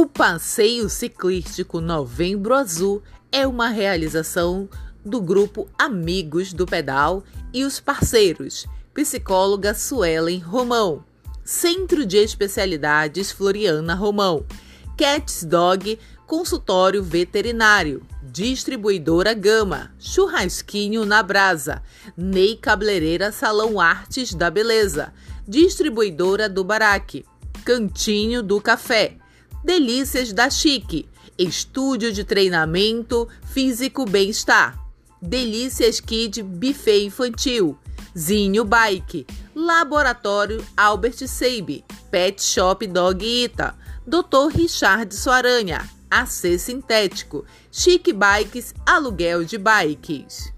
O passeio ciclístico Novembro Azul é uma realização do grupo Amigos do Pedal e os parceiros, psicóloga Suelen Romão, Centro de Especialidades Floriana Romão, Cats Dog Consultório Veterinário, Distribuidora Gama, Churrasquinho na Brasa, Ney Cabeleireira Salão Artes da Beleza, Distribuidora do Baraque, Cantinho do Café, Delícias da Chique, Estúdio de Treinamento Físico Bem-Estar, Delícias Kid Buffet Infantil, Zinho Bike, Laboratório Albert Seib, Pet Shop Dog Ita, Dr. Richard Soaranha, AC Sintético, Chique Bikes, aluguel de bikes.